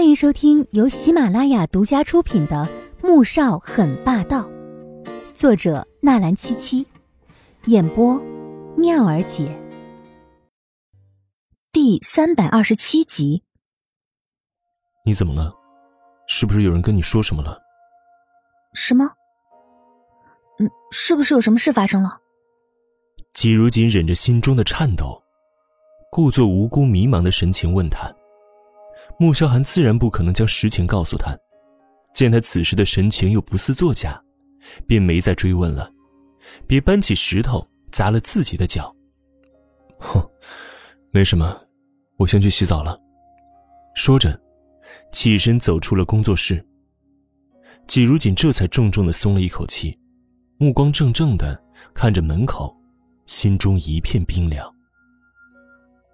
欢迎收听由喜马拉雅独家出品的《穆少很霸道》，作者纳兰七七，演播妙儿姐。第三百二十七集。你怎么了？是不是有人跟你说什么了？什么？嗯，是不是有什么事发生了？季如锦忍着心中的颤抖，故作无辜迷茫的神情问他。穆萧寒自然不可能将实情告诉他，见他此时的神情又不似作假，便没再追问了。别搬起石头砸了自己的脚。哼，没什么，我先去洗澡了。说着，起身走出了工作室。季如锦这才重重的松了一口气，目光怔怔的看着门口，心中一片冰凉。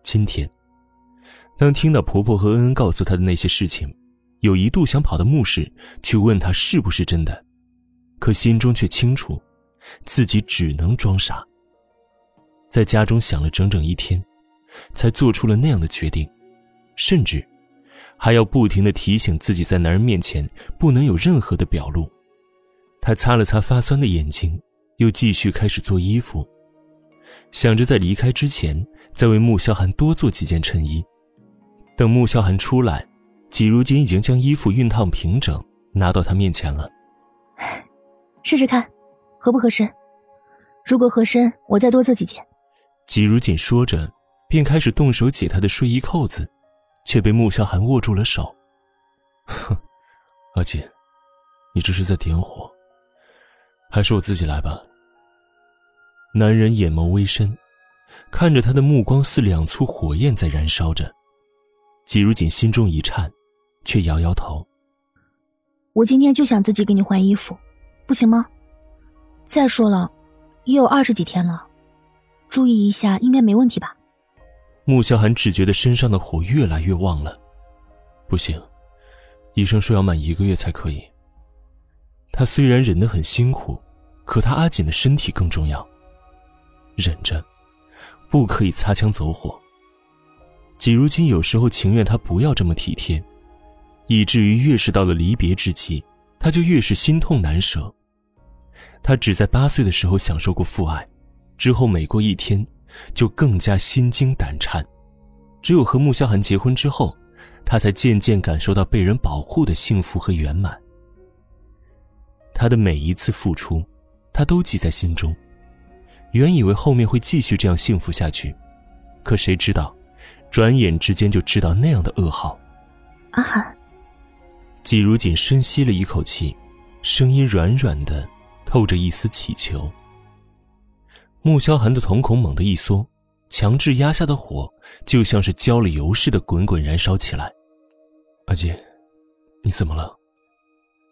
今天。当听到婆婆和恩恩告诉她的那些事情，有一度想跑到墓室去问她是不是真的，可心中却清楚，自己只能装傻。在家中想了整整一天，才做出了那样的决定，甚至还要不停的提醒自己，在男人面前不能有任何的表露。她擦了擦发酸的眼睛，又继续开始做衣服，想着在离开之前再为穆萧寒多做几件衬衣。等穆萧寒出来，季如锦已经将衣服熨烫平整，拿到他面前了。试试看，合不合身？如果合身，我再多做几件。季如锦说着，便开始动手解他的睡衣扣子，却被穆萧寒握住了手。哼，阿锦，你这是在点火，还是我自己来吧？男人眼眸微深，看着他的目光似两簇火焰在燃烧着。季如锦心中一颤，却摇摇头。我今天就想自己给你换衣服，不行吗？再说了，也有二十几天了，注意一下，应该没问题吧？穆萧寒只觉得身上的火越来越旺了，不行，医生说要满一个月才可以。他虽然忍得很辛苦，可他阿锦的身体更重要，忍着，不可以擦枪走火。季如今有时候情愿他不要这么体贴，以至于越是到了离别之际，他就越是心痛难舍。他只在八岁的时候享受过父爱，之后每过一天，就更加心惊胆颤。只有和穆萧寒结婚之后，他才渐渐感受到被人保护的幸福和圆满。他的每一次付出，他都记在心中。原以为后面会继续这样幸福下去，可谁知道？转眼之间就知道那样的噩耗。阿寒，季如锦深吸了一口气，声音软软的，透着一丝乞求。穆萧寒的瞳孔猛地一缩，强制压下的火就像是浇了油似的滚滚燃烧起来。阿锦，你怎么了？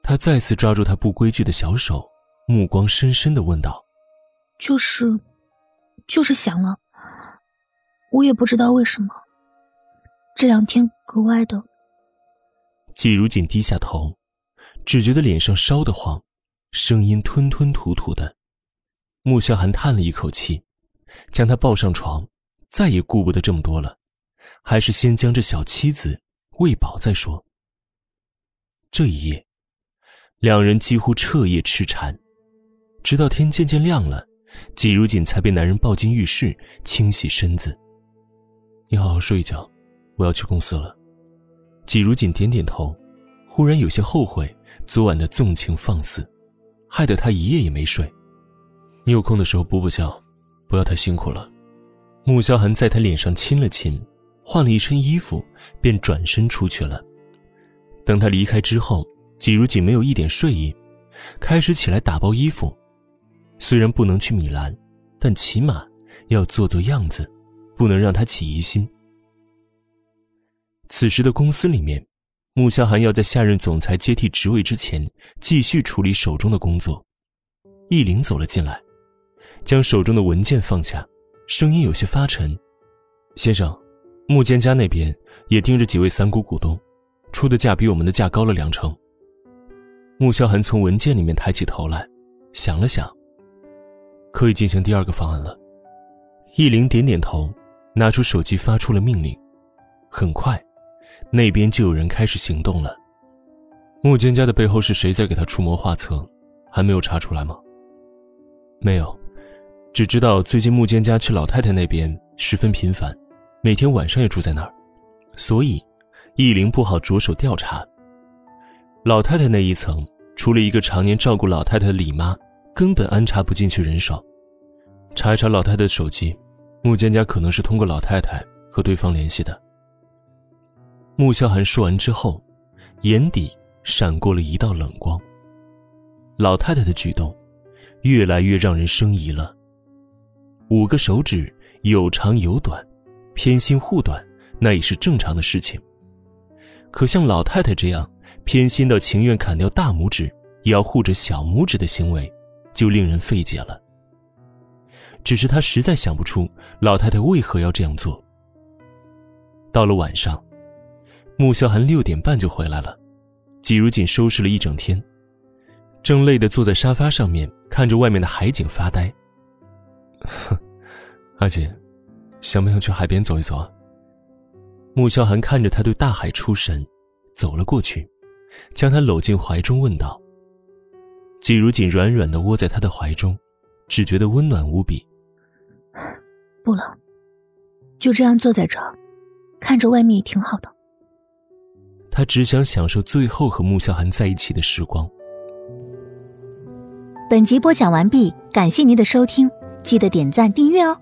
他再次抓住他不规矩的小手，目光深深的问道：“就是，就是想了。我也不知道为什么。”这两天格外的。季如锦低下头，只觉得脸上烧得慌，声音吞吞吐吐的。穆萧寒叹了一口气，将他抱上床，再也顾不得这么多了，还是先将这小妻子喂饱再说。这一夜，两人几乎彻夜痴缠，直到天渐渐亮了，季如锦才被男人抱进浴室清洗身子。你好好睡一觉。我要去公司了，季如锦点点头，忽然有些后悔昨晚的纵情放肆，害得他一夜也没睡。你有空的时候补补觉，不要太辛苦了。穆萧寒在他脸上亲了亲，换了一身衣服，便转身出去了。等他离开之后，季如锦没有一点睡意，开始起来打包衣服。虽然不能去米兰，但起码要做做样子，不能让他起疑心。此时的公司里面，穆萧寒要在下任总裁接替职位之前，继续处理手中的工作。易林走了进来，将手中的文件放下，声音有些发沉：“先生，穆坚家那边也盯着几位三股股东，出的价比我们的价高了两成。”穆萧寒从文件里面抬起头来，想了想：“可以进行第二个方案了。”易林点点头，拿出手机发出了命令，很快。那边就有人开始行动了。穆坚家的背后是谁在给他出谋划策？还没有查出来吗？没有，只知道最近穆坚家去老太太那边十分频繁，每天晚上也住在那儿，所以易灵不好着手调查。老太太那一层，除了一个常年照顾老太太的李妈，根本安插不进去人手。查一查老太太的手机，穆坚家可能是通过老太太和对方联系的。穆萧寒说完之后，眼底闪过了一道冷光。老太太的举动，越来越让人生疑了。五个手指有长有短，偏心护短，那也是正常的事情。可像老太太这样偏心到情愿砍掉大拇指也要护着小拇指的行为，就令人费解了。只是他实在想不出老太太为何要这样做。到了晚上，穆萧寒六点半就回来了，季如锦收拾了一整天，正累得坐在沙发上面看着外面的海景发呆。哼，阿锦，想不想去海边走一走啊？穆萧寒看着他对大海出神，走了过去，将他搂进怀中问道。季如锦软软的窝在他的怀中，只觉得温暖无比。不了，就这样坐在这儿，看着外面也挺好的。他只想享受最后和穆萧寒在一起的时光。本集播讲完毕，感谢您的收听，记得点赞订阅哦。